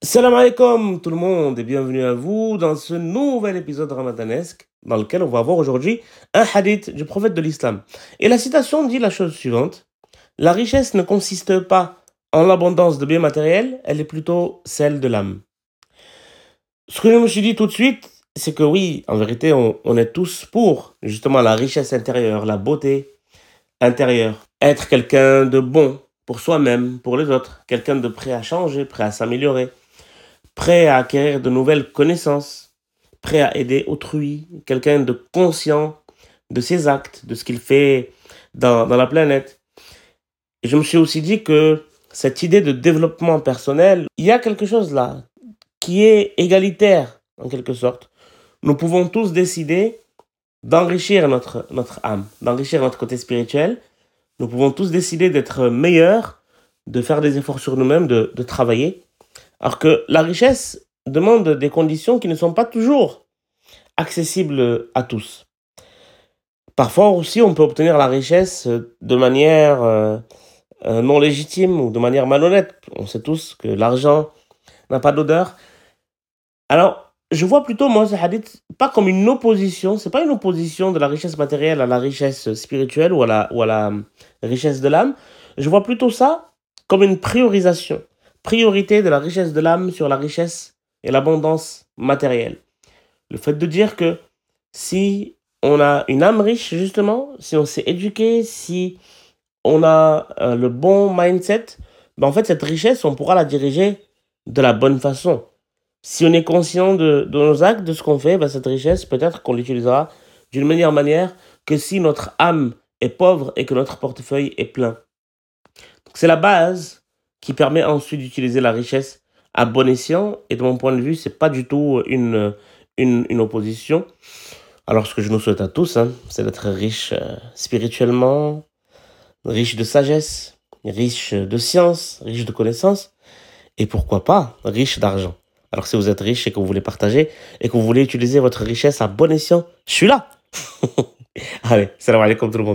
Salam alaikum tout le monde et bienvenue à vous dans ce nouvel épisode ramadanesque dans lequel on va voir aujourd'hui un hadith du prophète de l'islam. Et la citation dit la chose suivante. La richesse ne consiste pas en l'abondance de biens matériels, elle est plutôt celle de l'âme. Ce que je me suis dit tout de suite, c'est que oui, en vérité, on, on est tous pour justement la richesse intérieure, la beauté intérieure. Être quelqu'un de bon pour soi-même, pour les autres, quelqu'un de prêt à changer, prêt à s'améliorer prêt à acquérir de nouvelles connaissances, prêt à aider autrui, quelqu'un de conscient de ses actes, de ce qu'il fait dans, dans la planète. Et je me suis aussi dit que cette idée de développement personnel, il y a quelque chose là qui est égalitaire en quelque sorte. Nous pouvons tous décider d'enrichir notre, notre âme, d'enrichir notre côté spirituel. Nous pouvons tous décider d'être meilleurs, de faire des efforts sur nous-mêmes, de, de travailler. Alors que la richesse demande des conditions qui ne sont pas toujours accessibles à tous. Parfois aussi, on peut obtenir la richesse de manière euh, euh, non légitime ou de manière malhonnête. On sait tous que l'argent n'a pas d'odeur. Alors, je vois plutôt moi ce hadith pas comme une opposition, c'est pas une opposition de la richesse matérielle à la richesse spirituelle ou à la, ou à la richesse de l'âme. Je vois plutôt ça comme une priorisation priorité de la richesse de l'âme sur la richesse et l'abondance matérielle. Le fait de dire que si on a une âme riche, justement, si on s'est éduqué, si on a euh, le bon mindset, ben en fait, cette richesse, on pourra la diriger de la bonne façon. Si on est conscient de, de nos actes, de ce qu'on fait, ben cette richesse, peut-être qu'on l'utilisera d'une meilleure manière que si notre âme est pauvre et que notre portefeuille est plein. C'est la base qui permet ensuite d'utiliser la richesse à bon escient. Et de mon point de vue, c'est pas du tout une, une, une, opposition. Alors, ce que je nous souhaite à tous, hein, c'est d'être riche euh, spirituellement, riche de sagesse, riche de science, riche de connaissances, et pourquoi pas riche d'argent. Alors, si vous êtes riche et que vous voulez partager et que vous voulez utiliser votre richesse à bon escient, je suis là. Allez, salam alaikum tout le monde.